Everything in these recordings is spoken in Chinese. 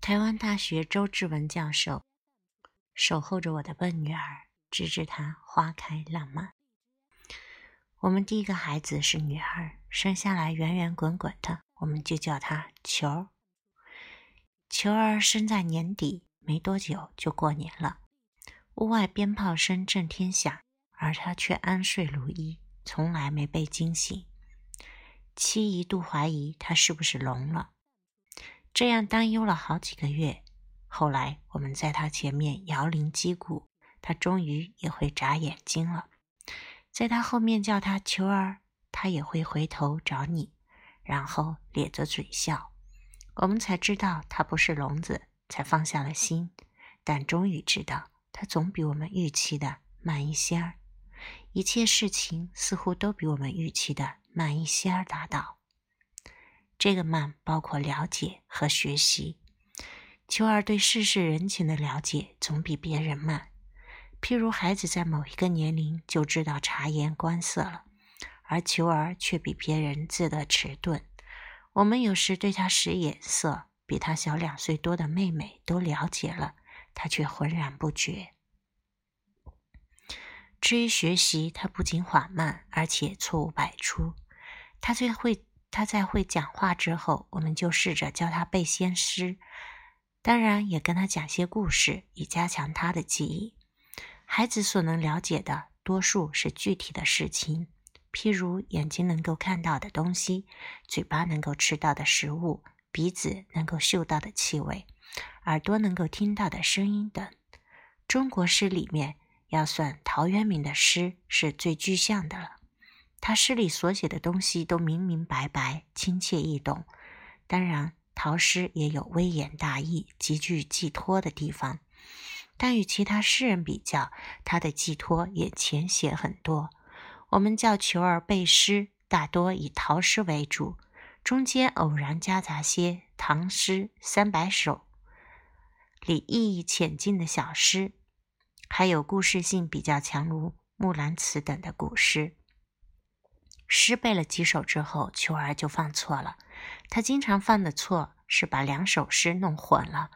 台湾大学周志文教授守候着我的笨女儿，直至她花开浪漫。我们第一个孩子是女儿，生下来圆圆滚滚的，我们就叫她球儿。球儿生在年底，没多久就过年了。屋外鞭炮声震天响，而她却安睡如一，从来没被惊醒。妻一度怀疑她是不是聋了。这样担忧了好几个月，后来我们在他前面摇铃击鼓，他终于也会眨眼睛了。在他后面叫他球儿，他也会回头找你，然后咧着嘴笑。我们才知道他不是聋子，才放下了心。但终于知道，他总比我们预期的慢一些儿。一切事情似乎都比我们预期的慢一些儿达到。这个慢包括了解和学习。秋儿对世事人情的了解总比别人慢。譬如孩子在某一个年龄就知道察言观色了，而秋儿却比别人自得迟钝。我们有时对他使眼色，比他小两岁多的妹妹都了解了，他却浑然不觉。至于学习，他不仅缓慢，而且错误百出。他最会。他在会讲话之后，我们就试着教他背先诗，当然也跟他讲些故事，以加强他的记忆。孩子所能了解的，多数是具体的事情，譬如眼睛能够看到的东西，嘴巴能够吃到的食物，鼻子能够嗅到的气味，耳朵能够听到的声音等。中国诗里面，要算陶渊明的诗是最具象的了。他诗里所写的东西都明明白白、亲切易懂。当然，陶诗也有微言大义、极具寄托的地方，但与其他诗人比较，他的寄托也浅显很多。我们叫求儿背诗，大多以陶诗为主，中间偶然夹杂些唐诗三百首里意义浅近的小诗，还有故事性比较强如《木兰辞》等的古诗。诗背了几首之后，秋儿就犯错了。他经常犯的错是把两首诗弄混了。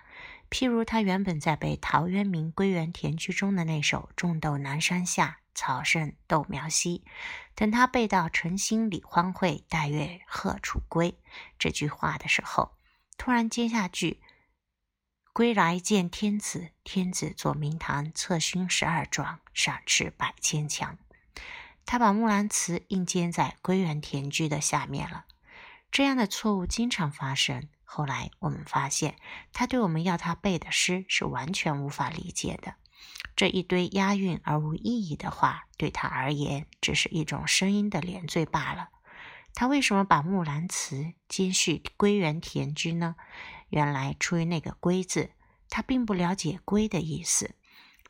譬如他原本在背陶渊明《归园田居》中的那首“种豆南山下，草盛豆苗稀”，等他背到“晨兴理荒秽，带月荷锄归”这句话的时候，突然接下句“归来见天子，天子坐明堂，策勋十二转，赏赐百千强”。他把《木兰辞》硬接在《归园田居》的下面了，这样的错误经常发生。后来我们发现，他对我们要他背的诗是完全无法理解的。这一堆押韵而无意义的话，对他而言只是一种声音的连缀罢了。他为什么把《木兰辞》接续《归园田居》呢？原来出于那个“归”字，他并不了解“归”的意思，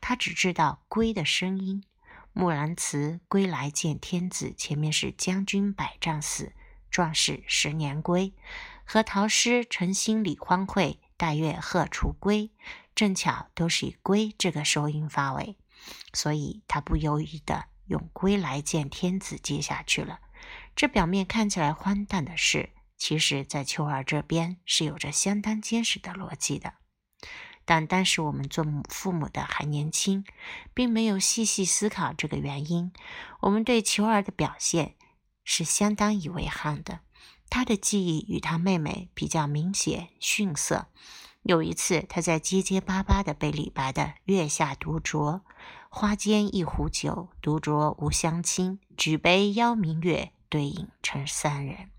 他只知道“归”的声音。《木兰辞》归来见天子，前面是将军百战死，壮士十年归，和陶诗晨兴理荒秽，待月荷锄归，正巧都是以归这个收音发尾，所以他不犹豫的用归来见天子接下去了。这表面看起来荒诞的事，其实在秋儿这边是有着相当坚实的逻辑的。但当时我们做母父母的还年轻，并没有细细思考这个原因。我们对球儿的表现是相当以为憾的。他的记忆与他妹妹比较明显逊色。有一次，他在结结巴巴地背李白的“月下独酌，花间一壶酒，独酌无相亲。举杯邀明月，对影成三人。”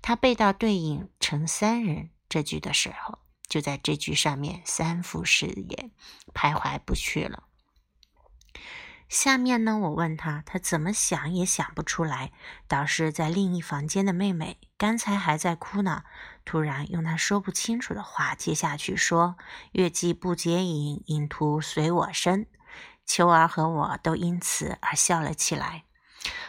他背到“对影成三人”这句的时候。就在这句上面三复四言，徘徊不去了。下面呢，我问他，他怎么想也想不出来。导师在另一房间的妹妹刚才还在哭呢，突然用他说不清楚的话接下去说：“月既不解饮，影徒随我身。”秋儿和我都因此而笑了起来。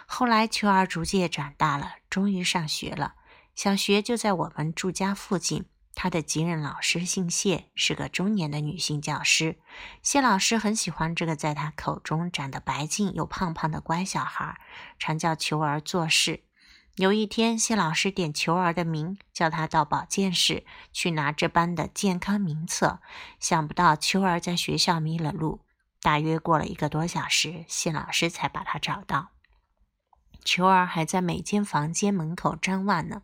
后来秋儿逐渐长大了，终于上学了。小学就在我们住家附近。他的级任老师姓谢，是个中年的女性教师。谢老师很喜欢这个在他口中长得白净又胖胖的乖小孩，常叫球儿做事。有一天，谢老师点球儿的名，叫他到保健室去拿这班的健康名册。想不到球儿在学校迷了路，大约过了一个多小时，谢老师才把他找到。球儿还在每间房间门口张望呢。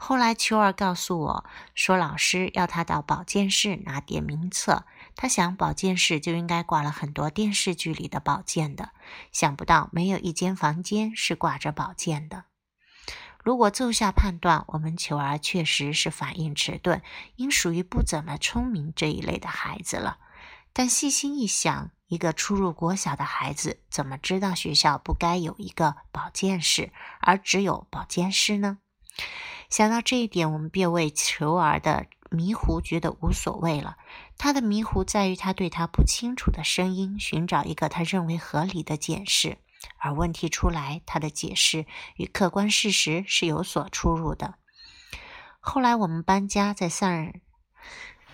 后来，秋儿告诉我说，老师要他到保健室拿点名册。他想，保健室就应该挂了很多电视剧里的保健的，想不到没有一间房间是挂着保健的。如果奏下判断，我们球儿确实是反应迟钝，应属于不怎么聪明这一类的孩子了。但细心一想，一个初入国小的孩子，怎么知道学校不该有一个保健室，而只有保健师呢？想到这一点，我们便为球儿的。迷糊觉得无所谓了，他的迷糊在于他对他不清楚的声音寻找一个他认为合理的解释，而问题出来，他的解释与客观事实是有所出入的。后来我们搬家，在上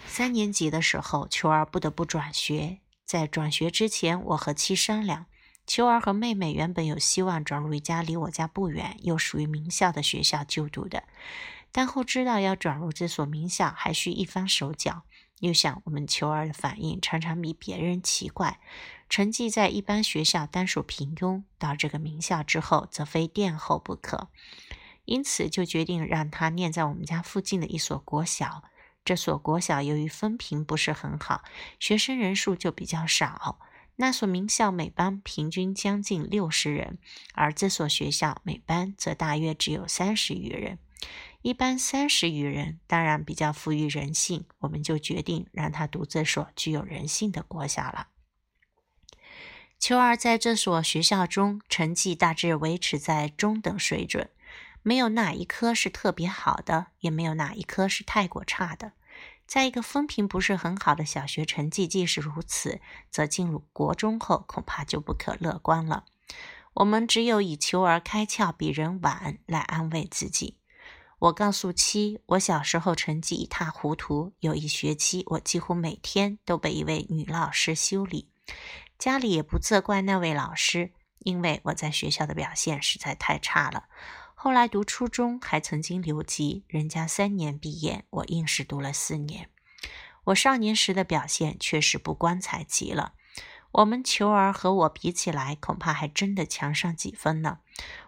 三年级的时候，球儿不得不转学。在转学之前，我和妻商量，秋儿和妹妹原本有希望转入一家离我家不远又属于名校的学校就读的。但后知道要转入这所名校还需一番手脚，又想我们球儿的反应常常比别人奇怪，成绩在一般学校单属平庸，到这个名校之后则非殿后不可，因此就决定让他念在我们家附近的一所国小。这所国小由于分评不是很好，学生人数就比较少。那所名校每班平均将近六十人，而这所学校每班则大约只有三十余人。一般三十余人，当然比较富于人性，我们就决定让他读这所具有人性的国小了。秋儿在这所学校中成绩大致维持在中等水准，没有哪一科是特别好的，也没有哪一科是太过差的。在一个风评不是很好的小学，成绩既是如此，则进入国中后恐怕就不可乐观了。我们只有以求而开窍比人晚来安慰自己。我告诉七，我小时候成绩一塌糊涂，有一学期我几乎每天都被一位女老师修理，家里也不责怪那位老师，因为我在学校的表现实在太差了。后来读初中还曾经留级，人家三年毕业，我硬是读了四年。我少年时的表现确实不光彩极了，我们球儿和我比起来，恐怕还真的强上几分呢。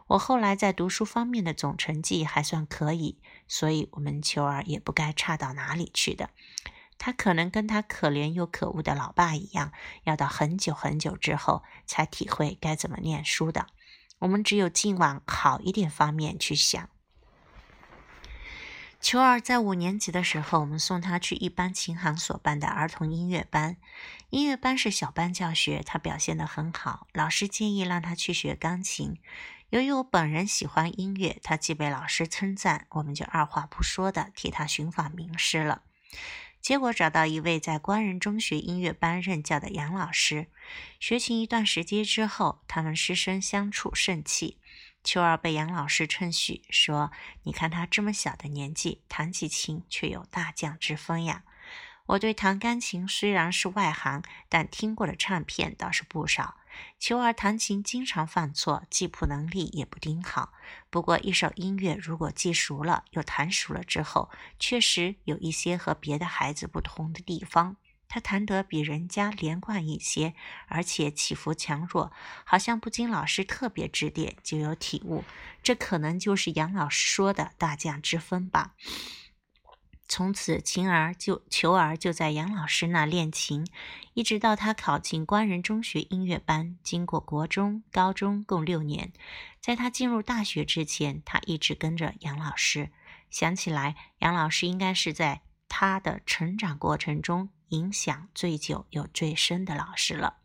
我后来在读书方面的总成绩还算可以，所以我们球儿也不该差到哪里去的。他可能跟他可怜又可恶的老爸一样，要到很久很久之后才体会该怎么念书的。我们只有尽往好一点方面去想。球儿在五年级的时候，我们送他去一般琴行所办的儿童音乐班。音乐班是小班教学，他表现得很好，老师建议让他去学钢琴。由于我本人喜欢音乐，他既被老师称赞，我们就二话不说的替他寻访名师了。结果找到一位在官人中学音乐班任教的杨老师，学琴一段时间之后，他们师生相处甚契。秋儿被杨老师称许，说：“你看他这么小的年纪，弹起琴却有大将之风呀。”我对弹钢琴虽然是外行，但听过的唱片倒是不少。秋儿弹琴经常犯错，记谱能力也不顶好。不过，一首音乐如果记熟了，又弹熟了之后，确实有一些和别的孩子不同的地方。他弹得比人家连贯一些，而且起伏强弱，好像不经老师特别指点就有体悟。这可能就是杨老师说的大将之分吧。从此，琴儿就球儿就在杨老师那练琴，一直到他考进官人中学音乐班。经过国中、高中共六年，在他进入大学之前，他一直跟着杨老师。想起来，杨老师应该是在他的成长过程中影响最久又最深的老师了。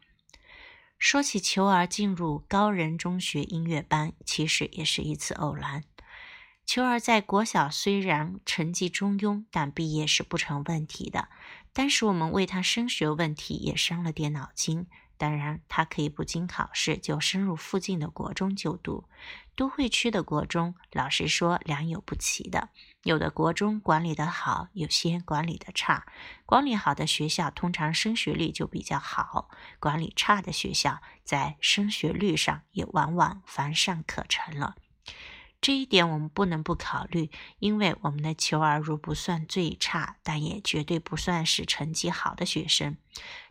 说起球儿进入高人中学音乐班，其实也是一次偶然。秋儿在国小虽然成绩中庸，但毕业是不成问题的。当时我们为他升学问题也伤了点脑筋。当然，他可以不经考试就升入附近的国中就读。都会区的国中，老实说良莠不齐的，有的国中管理的好，有些管理的差。管理好的学校通常升学率就比较好，管理差的学校在升学率上也往往乏善可陈了。这一点我们不能不考虑，因为我们的球儿如不算最差，但也绝对不算是成绩好的学生。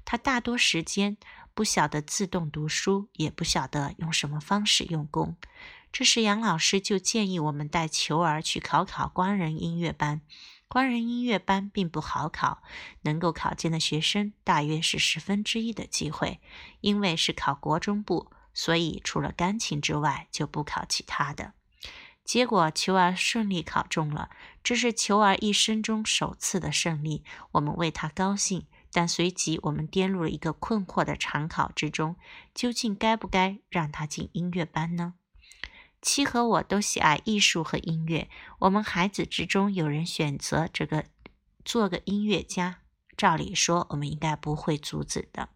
他大多时间不晓得自动读书，也不晓得用什么方式用功。这时，杨老师就建议我们带球儿去考考官人音乐班。官人音乐班并不好考，能够考进的学生大约是十分之一的机会，因为是考国中部，所以除了钢琴之外就不考其他的。结果球儿顺利考中了，这是球儿一生中首次的胜利，我们为他高兴。但随即我们跌入了一个困惑的常考之中：究竟该不该让他进音乐班呢？七和我都喜爱艺术和音乐，我们孩子之中有人选择这个做个音乐家，照理说我们应该不会阻止的。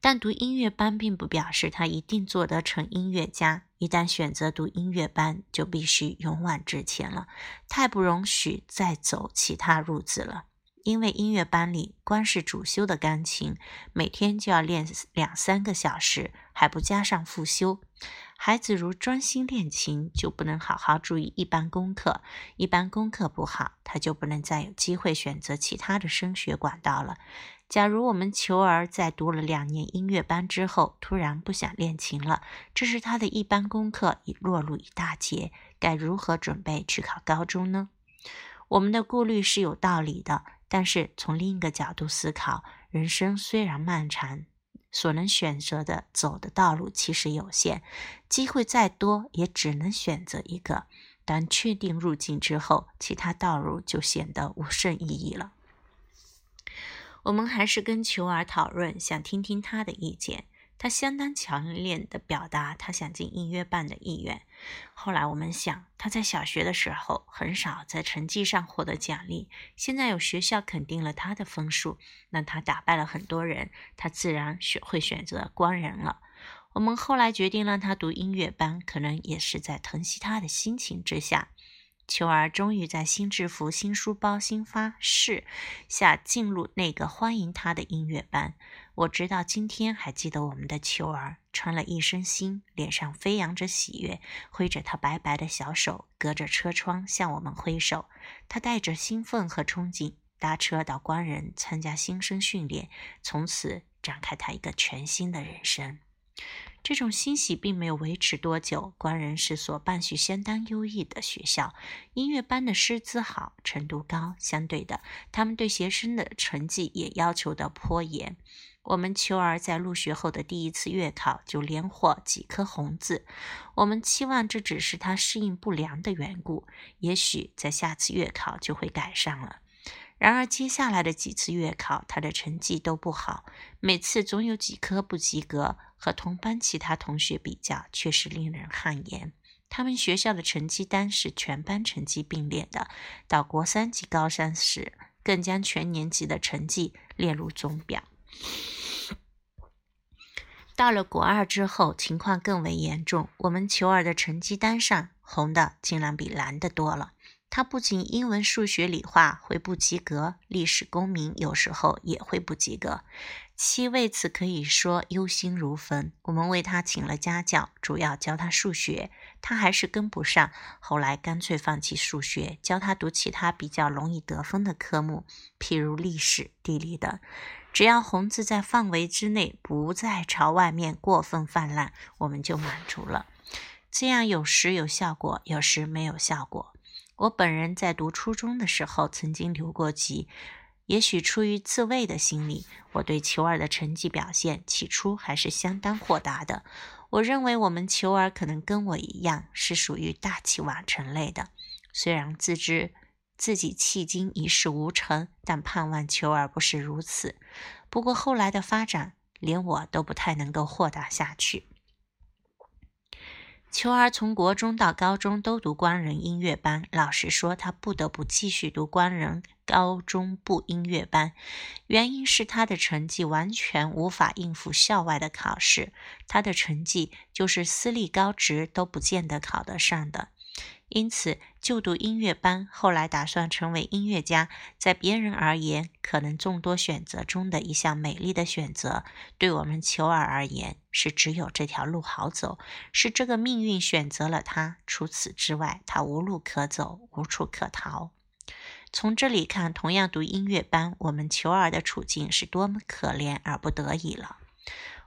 但读音乐班并不表示他一定做得成音乐家。一旦选择读音乐班，就必须勇往直前了，太不容许再走其他路子了。因为音乐班里光是主修的钢琴，每天就要练两三个小时，还不加上复修。孩子如专心练琴，就不能好好注意一般功课；一般功课不好，他就不能再有机会选择其他的升学管道了。假如我们球儿在读了两年音乐班之后，突然不想练琴了，这时他的一般功课已落入一大截，该如何准备去考高中呢？我们的顾虑是有道理的，但是从另一个角度思考，人生虽然漫长，所能选择的走的道路其实有限，机会再多也只能选择一个。当确定入境之后，其他道路就显得无甚意义了。我们还是跟球儿讨论，想听听他的意见。他相当强烈的表达他想进音乐班的意愿。后来我们想，他在小学的时候很少在成绩上获得奖励，现在有学校肯定了他的分数，那他打败了很多人，他自然选会选择光人了。我们后来决定让他读音乐班，可能也是在疼惜他的心情之下。球儿终于在新制服、新书包、新发饰下进入那个欢迎他的音乐班。我直到今天还记得我们的球儿穿了一身新，脸上飞扬着喜悦，挥着他白白的小手，隔着车窗向我们挥手。他带着兴奋和憧憬，搭车到官人参加新生训练，从此展开他一个全新的人生。这种欣喜并没有维持多久。官人是所办学相当优异的学校，音乐班的师资好，程度高，相对的，他们对学生的成绩也要求的颇严。我们秋儿在入学后的第一次月考就连获几颗红字，我们期望这只是他适应不良的缘故，也许在下次月考就会改善了。然而，接下来的几次月考，他的成绩都不好，每次总有几科不及格，和同班其他同学比较，确实令人汗颜。他们学校的成绩单是全班成绩并列的，到国三及高三时，更将全年级的成绩列入总表。到了国二之后，情况更为严重，我们球儿的成绩单上红的竟然比蓝的多了。他不仅英文、数学、理化会不及格，历史、公民有时候也会不及格。七为此可以说忧心如焚。我们为他请了家教，主要教他数学，他还是跟不上。后来干脆放弃数学，教他读其他比较容易得分的科目，譬如历史、地理等。只要红字在范围之内，不再朝外面过分泛滥，我们就满足了。这样有时有效果，有时没有效果。我本人在读初中的时候曾经留过级，也许出于自卫的心理，我对球儿的成绩表现起初还是相当豁达的。我认为我们球儿可能跟我一样是属于大器晚成类的，虽然自知自己迄今一事无成，但盼望球儿不是如此。不过后来的发展，连我都不太能够豁达下去。秋儿从国中到高中都读官人音乐班，老实说，他不得不继续读官人高中部音乐班，原因是他的成绩完全无法应付校外的考试。他的成绩就是私立高职都不见得考得上的。因此，就读音乐班，后来打算成为音乐家，在别人而言，可能众多选择中的一项美丽的选择，对我们求儿而言，是只有这条路好走，是这个命运选择了他，除此之外，他无路可走，无处可逃。从这里看，同样读音乐班，我们求儿的处境是多么可怜而不得已了。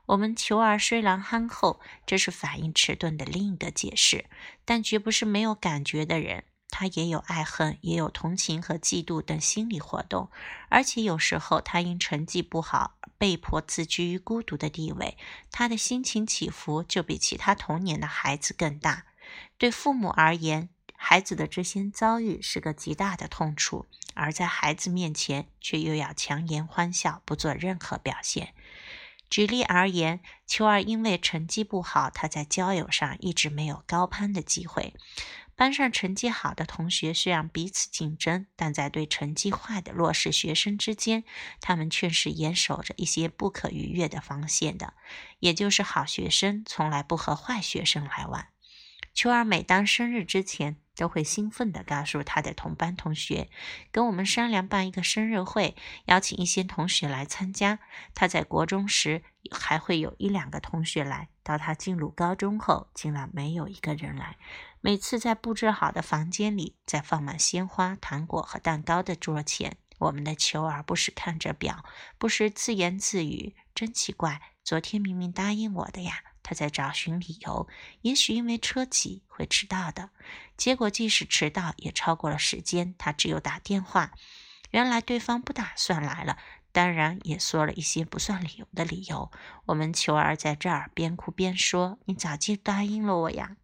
我们求儿虽然憨厚，这是反应迟钝的另一个解释，但绝不是没有感觉的人。他也有爱恨，也有同情和嫉妒等心理活动，而且有时候他因成绩不好被迫自居于孤独的地位，他的心情起伏就比其他童年的孩子更大。对父母而言，孩子的这些遭遇是个极大的痛楚，而在孩子面前却又要强颜欢笑，不做任何表现。举例而言，秋儿因为成绩不好，他在交友上一直没有高攀的机会。班上成绩好的同学虽然彼此竞争，但在对成绩坏的弱势学生之间，他们却是严守着一些不可逾越的防线的。也就是好学生从来不和坏学生来往。秋儿每当生日之前，都会兴奋地告诉他的同班同学，跟我们商量办一个生日会，邀请一些同学来参加。他在国中时还会有一两个同学来，到他进入高中后，竟然没有一个人来。每次在布置好的房间里，在放满鲜花、糖果和蛋糕的桌前，我们的球儿不时看着表，不时自言自语：“真奇怪，昨天明明答应我的呀。”他在找寻理由，也许因为车挤会迟到的。结果即使迟到，也超过了时间。他只有打电话，原来对方不打算来了，当然也说了一些不算理由的理由。我们球儿在这儿边哭边说：“你早就答应了我呀。”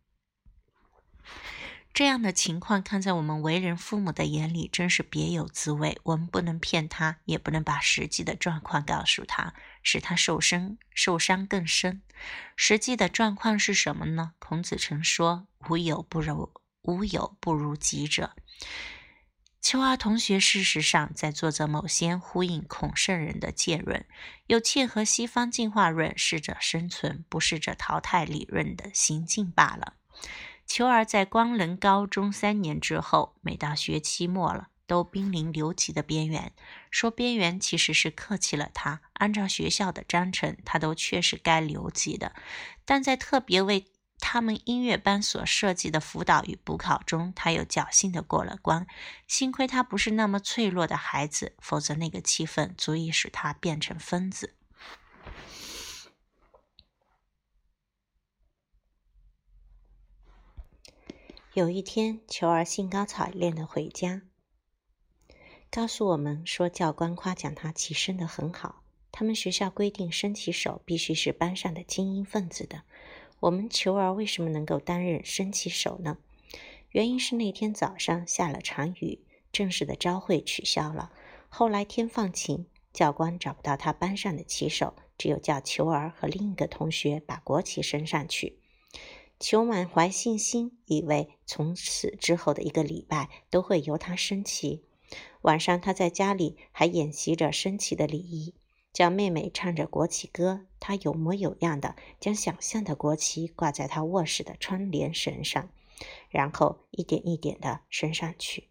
这样的情况，看在我们为人父母的眼里，真是别有滋味。我们不能骗他，也不能把实际的状况告诉他，使他受伤受伤更深。实际的状况是什么呢？孔子曾说：“无有不如无有不如己者。”秋儿同学事实上在做着某些呼应孔圣人的介论，又切合西方进化论“适者生存，不适者淘汰”理论的行径罢了。秋儿在光仁高中三年之后，每到学期末了，都濒临留级的边缘。说边缘其实是客气了，他按照学校的章程，他都确实该留级的。但在特别为他们音乐班所设计的辅导与补考中，他又侥幸的过了关。幸亏他不是那么脆弱的孩子，否则那个气氛足以使他变成疯子。有一天，球儿兴高采烈地回家，告诉我们说，教官夸奖他起身得很好。他们学校规定，升旗手必须是班上的精英分子的。我们球儿为什么能够担任升旗手呢？原因是那天早上下了场雨，正式的朝会取消了。后来天放晴，教官找不到他班上的旗手，只有叫球儿和另一个同学把国旗升上去。球满怀信心，以为从此之后的一个礼拜都会由他升旗。晚上，他在家里还演习着升旗的礼仪，叫妹妹唱着国旗歌。他有模有样的将想象的国旗挂在他卧室的窗帘绳上，然后一点一点的升上去。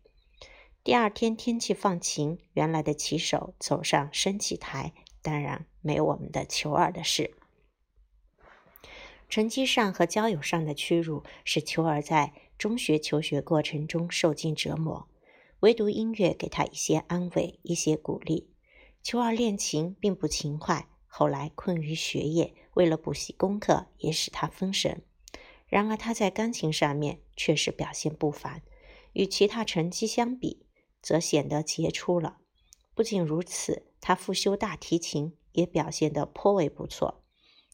第二天天气放晴，原来的旗手走上升旗台，当然没有我们的球儿的事。成绩上和交友上的屈辱，使秋儿在中学求学过程中受尽折磨。唯独音乐给他一些安慰，一些鼓励。秋儿练琴并不勤快，后来困于学业，为了补习功课也使他分神。然而他在钢琴上面确实表现不凡，与其他成绩相比，则显得杰出了。不仅如此，他复修大提琴也表现得颇为不错。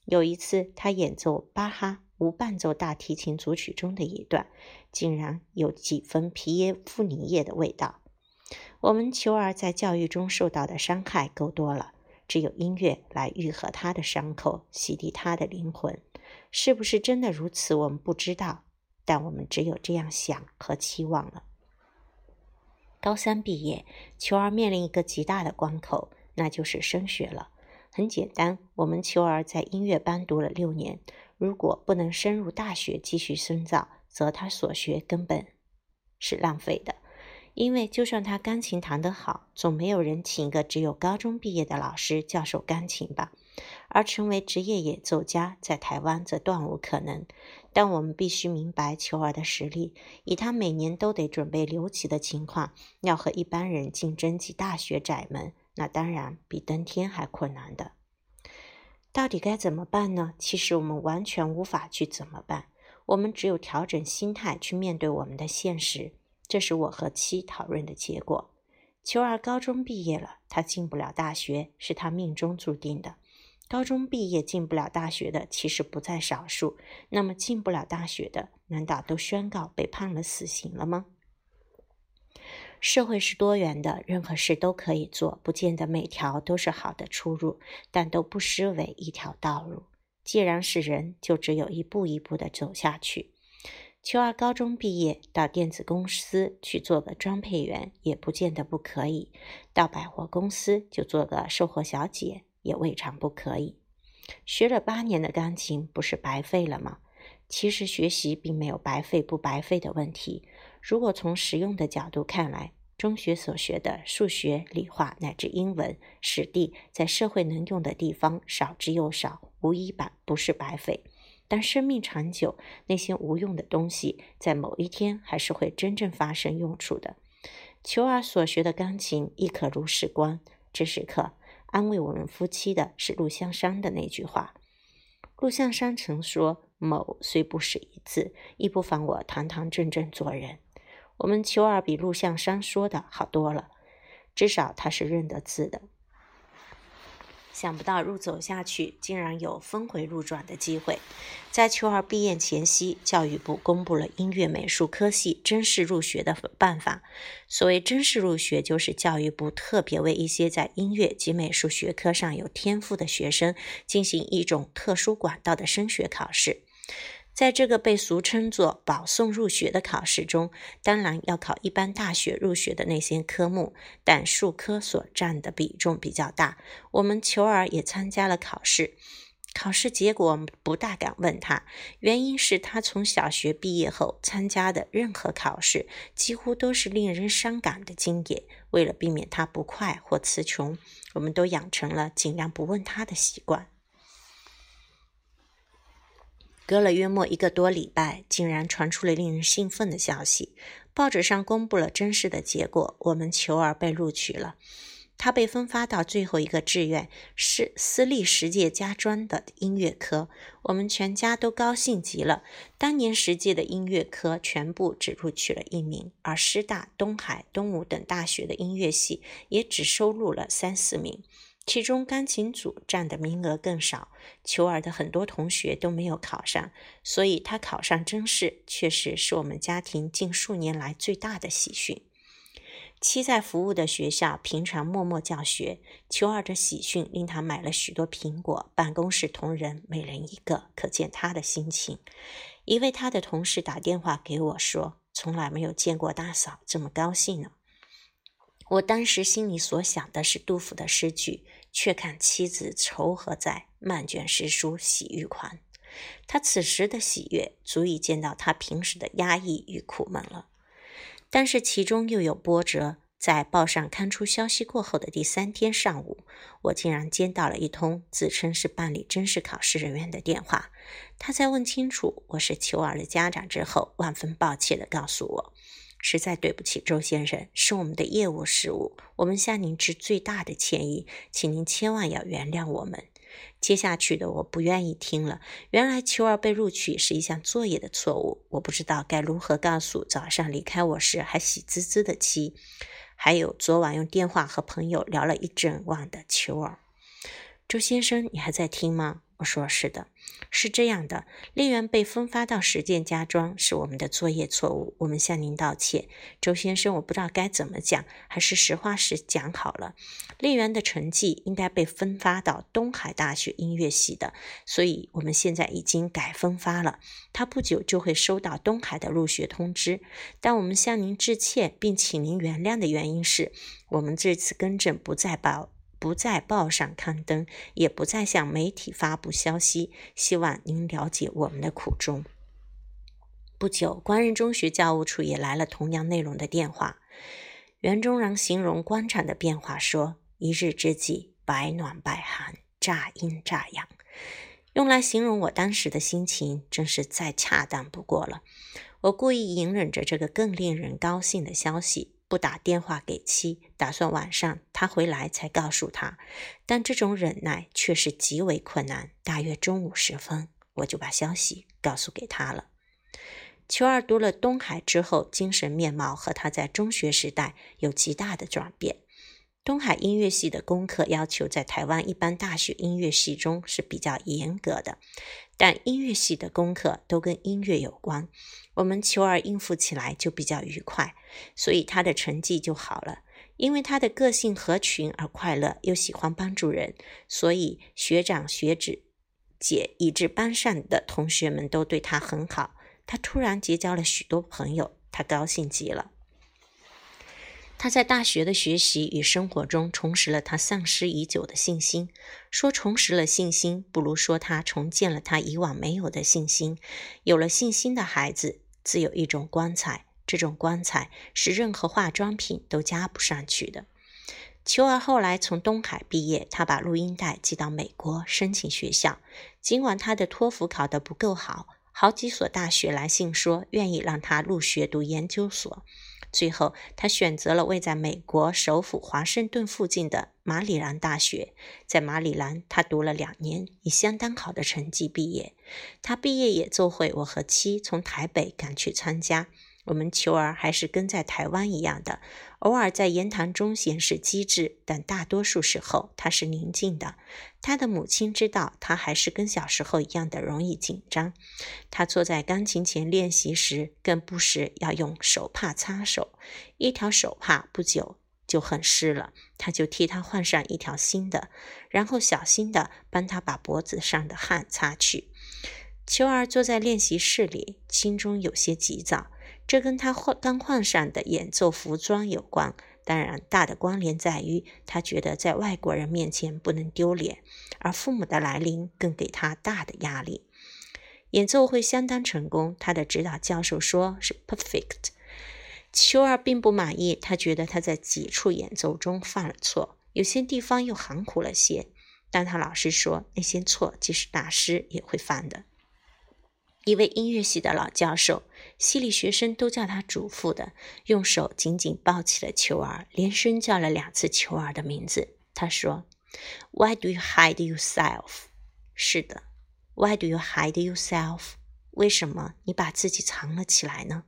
有一次，他演奏巴哈无伴奏大提琴组曲中的一段，竟然有几分皮耶夫尼耶的味道。我们球儿在教育中受到的伤害够多了，只有音乐来愈合他的伤口，洗涤他的灵魂。是不是真的如此，我们不知道，但我们只有这样想和期望了。高三毕业，球儿面临一个极大的关口，那就是升学了。很简单，我们秋儿在音乐班读了六年，如果不能升入大学继续深造，则他所学根本是浪费的。因为就算他钢琴弹得好，总没有人请一个只有高中毕业的老师教授钢琴吧？而成为职业演奏家，在台湾则断无可能。但我们必须明白球儿的实力，以他每年都得准备留级的情况，要和一般人竞争进大学窄门，那当然比登天还困难的。到底该怎么办呢？其实我们完全无法去怎么办，我们只有调整心态去面对我们的现实。这是我和妻讨论的结果。秋儿高中毕业了，他进不了大学，是他命中注定的。高中毕业进不了大学的，其实不在少数。那么进不了大学的，难道都宣告被判了死刑了吗？社会是多元的，任何事都可以做，不见得每条都是好的出路，但都不失为一条道路。既然是人，就只有一步一步的走下去。秋儿高中毕业，到电子公司去做个装配员，也不见得不可以；到百货公司就做个售货小姐，也未尝不可以。学了八年的钢琴，不是白费了吗？其实学习并没有白费不白费的问题。如果从实用的角度看来，中学所学的数学、理化乃至英文、史地，在社会能用的地方少之又少，无一版不是白费。但生命长久，那些无用的东西，在某一天还是会真正发生用处的。求儿所学的钢琴亦可如是观。这时刻，安慰我们夫妻的是陆香山的那句话。陆象山曾说：“某虽不识一字，亦不妨我堂堂正正做人。”我们求儿比陆象山说的好多了，至少他是认得字的。想不到路走下去，竟然有峰回路转的机会。在秋儿毕业前夕，教育部公布了音乐美术科系甄试入学的办法。所谓甄试入学，就是教育部特别为一些在音乐及美术学科上有天赋的学生进行一种特殊管道的升学考试。在这个被俗称作保送入学的考试中，当然要考一般大学入学的那些科目，但数科所占的比重比较大。我们求儿也参加了考试，考试结果不大敢问他，原因是他从小学毕业后参加的任何考试，几乎都是令人伤感的经验。为了避免他不快或词穷，我们都养成了尽量不问他的习惯。隔了约莫一个多礼拜，竟然传出了令人兴奋的消息：报纸上公布了真试的结果，我们求儿被录取了。他被分发到最后一个志愿是私立十届家专的音乐科，我们全家都高兴极了。当年十届的音乐科全部只录取了一名，而师大、东海、东吴等大学的音乐系也只收录了三四名。其中钢琴组占的名额更少，求儿的很多同学都没有考上，所以他考上真试，确实是我们家庭近数年来最大的喜讯。妻在服务的学校平常默默教学，求儿的喜讯令他买了许多苹果，办公室同仁每人一个，可见他的心情。一位他的同事打电话给我说：“从来没有见过大嫂这么高兴呢。”我当时心里所想的是杜甫的诗句，却看妻子愁何在，漫卷诗书喜欲狂。他此时的喜悦，足以见到他平时的压抑与苦闷了。但是其中又有波折，在报上刊出消息过后的第三天上午，我竟然接到了一通自称是办理真试考试人员的电话。他在问清楚我是求儿的家长之后，万分抱歉地告诉我。实在对不起，周先生，是我们的业务失误，我们向您致最大的歉意，请您千万要原谅我们。接下去的我不愿意听了。原来球儿被录取是一项作业的错误，我不知道该如何告诉早上离开我时还喜滋滋的妻，还有昨晚用电话和朋友聊了一整晚的球儿。周先生，你还在听吗？我说是的，是这样的，丽媛被分发到实践家装是我们的作业错误，我们向您道歉，周先生，我不知道该怎么讲，还是实话实讲好了。丽媛的成绩应该被分发到东海大学音乐系的，所以我们现在已经改分发了，他不久就会收到东海的入学通知。但我们向您致歉，并请您原谅的原因是我们这次更正不再报。不在报上刊登，也不再向媒体发布消息，希望您了解我们的苦衷。不久，官人中学教务处也来了同样内容的电话。袁中郎形容官场的变化说：“一日之计，百暖百寒，乍阴乍阳。”用来形容我当时的心情，真是再恰当不过了。我故意隐忍着这个更令人高兴的消息，不打电话给妻，打算晚上他回来才告诉他。但这种忍耐却是极为困难。大约中午时分，我就把消息告诉给他了。秋儿读了《东海》之后，精神面貌和他在中学时代有极大的转变。东海音乐系的功课要求在台湾一般大学音乐系中是比较严格的，但音乐系的功课都跟音乐有关，我们秋儿应付起来就比较愉快，所以他的成绩就好了。因为他的个性合群而快乐，又喜欢帮助人，所以学长学姐姐以至班上的同学们都对他很好。他突然结交了许多朋友，他高兴极了。他在大学的学习与生活中重拾了他丧失已久的信心。说重拾了信心，不如说他重建了他以往没有的信心。有了信心的孩子，自有一种光彩，这种光彩是任何化妆品都加不上去的。秋儿后来从东海毕业，他把录音带寄到美国申请学校，尽管他的托福考得不够好。好几所大学来信说愿意让他入学读研究所，最后他选择了位在美国首府华盛顿附近的马里兰大学。在马里兰，他读了两年，以相当好的成绩毕业。他毕业演奏会，我和妻从台北赶去参加。我们球儿还是跟在台湾一样的，偶尔在言谈中显示机智，但大多数时候他是宁静的。他的母亲知道他还是跟小时候一样的容易紧张。他坐在钢琴前练习时，更不时要用手帕擦手，一条手帕不久就很湿了，他就替他换上一条新的，然后小心地帮他把脖子上的汗擦去。秋儿坐在练习室里，心中有些急躁。这跟他换刚换上的演奏服装有关，当然大的关联在于他觉得在外国人面前不能丢脸，而父母的来临更给他大的压力。演奏会相当成功，他的指导教授说是 perfect。秋儿并不满意，他觉得他在几处演奏中犯了错，有些地方又含糊了些。但他老实说，那些错即使大师也会犯的。一位音乐系的老教授，系里学生都叫他祖父的，用手紧紧抱起了球儿，连声叫了两次球儿的名字。他说：“Why do you hide yourself？” 是的，Why do you hide yourself？为什么你把自己藏了起来呢？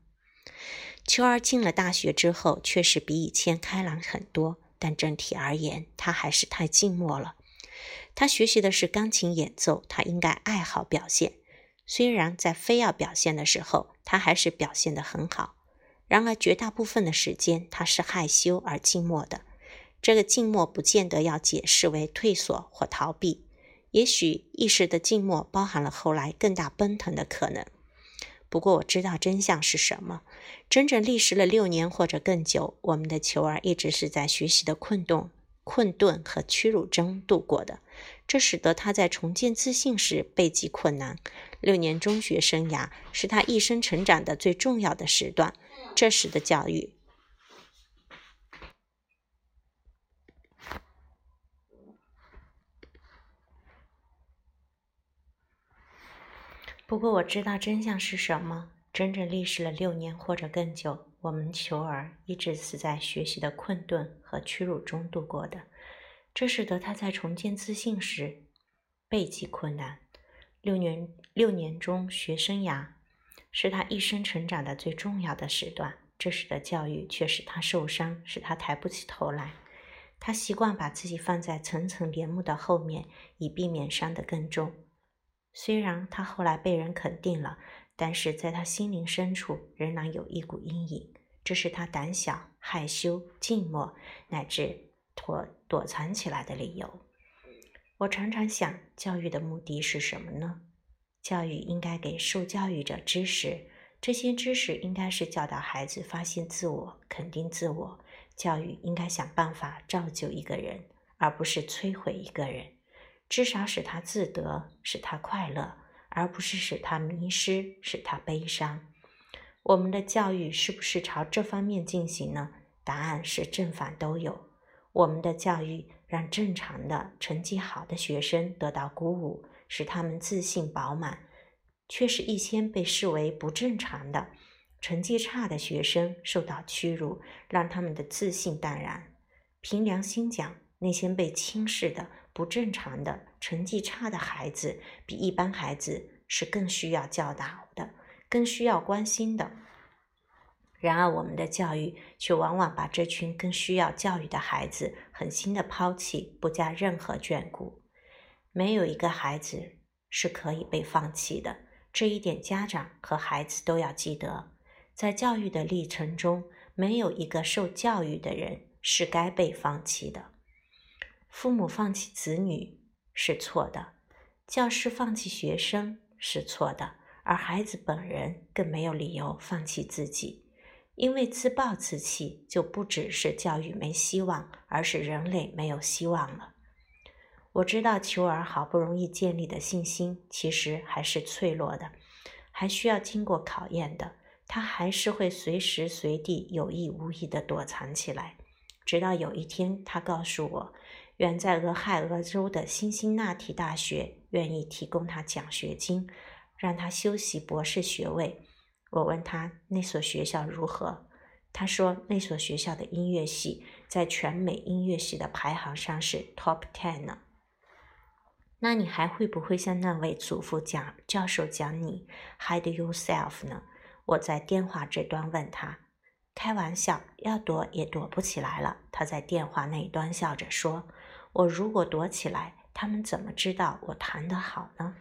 秋儿进了大学之后，确实比以前开朗很多，但整体而言，他还是太静默了。他学习的是钢琴演奏，他应该爱好表现。虽然在非要表现的时候，他还是表现得很好。然而，绝大部分的时间，他是害羞而静默的。这个静默不见得要解释为退缩或逃避，也许一时的静默包含了后来更大奔腾的可能。不过，我知道真相是什么。整整历时了六年或者更久，我们的球儿一直是在学习的困顿、困顿和屈辱中度过的。这使得他在重建自信时倍极困难。六年中学生涯是他一生成长的最重要的时段。这时的教育，不过我知道真相是什么。整整历时了六年或者更久，我们求儿一直是在学习的困顿和屈辱中度过的。这使得他在重建自信时倍极困难。六年六年中学生涯是他一生成长的最重要的时段，这时的教育却使他受伤，使他抬不起头来。他习惯把自己放在层层帘幕的后面，以避免伤得更重。虽然他后来被人肯定了，但是在他心灵深处仍然有一股阴影，这是他胆小、害羞、静默，乃至。躲躲藏起来的理由，我常常想，教育的目的是什么呢？教育应该给受教育者知识，这些知识应该是教导孩子发现自我、肯定自我。教育应该想办法造就一个人，而不是摧毁一个人，至少使他自得，使他快乐，而不是使他迷失，使他悲伤。我们的教育是不是朝这方面进行呢？答案是正反都有。我们的教育让正常的、成绩好的学生得到鼓舞，使他们自信饱满，却是一些被视为不正常的、成绩差的学生受到屈辱，让他们的自信淡然。凭良心讲，那些被轻视的、不正常的、成绩差的孩子，比一般孩子是更需要教导的，更需要关心的。然而，我们的教育却往往把这群更需要教育的孩子狠心的抛弃，不加任何眷顾。没有一个孩子是可以被放弃的，这一点家长和孩子都要记得。在教育的历程中，没有一个受教育的人是该被放弃的。父母放弃子女是错的，教师放弃学生是错的，而孩子本人更没有理由放弃自己。因为自暴自弃，就不只是教育没希望，而是人类没有希望了。我知道求儿好不容易建立的信心，其实还是脆弱的，还需要经过考验的。他还是会随时随地有意无意地躲藏起来，直到有一天，他告诉我，远在俄亥俄州的辛辛那提大学愿意提供他奖学金，让他修习博士学位。我问他那所学校如何，他说那所学校的音乐系在全美音乐系的排行上是 top ten 呢。那你还会不会向那位祖父讲教授讲你 hide yourself 呢？我在电话这端问他，开玩笑，要躲也躲不起来了。他在电话那端笑着说：“我如果躲起来，他们怎么知道我弹得好呢？”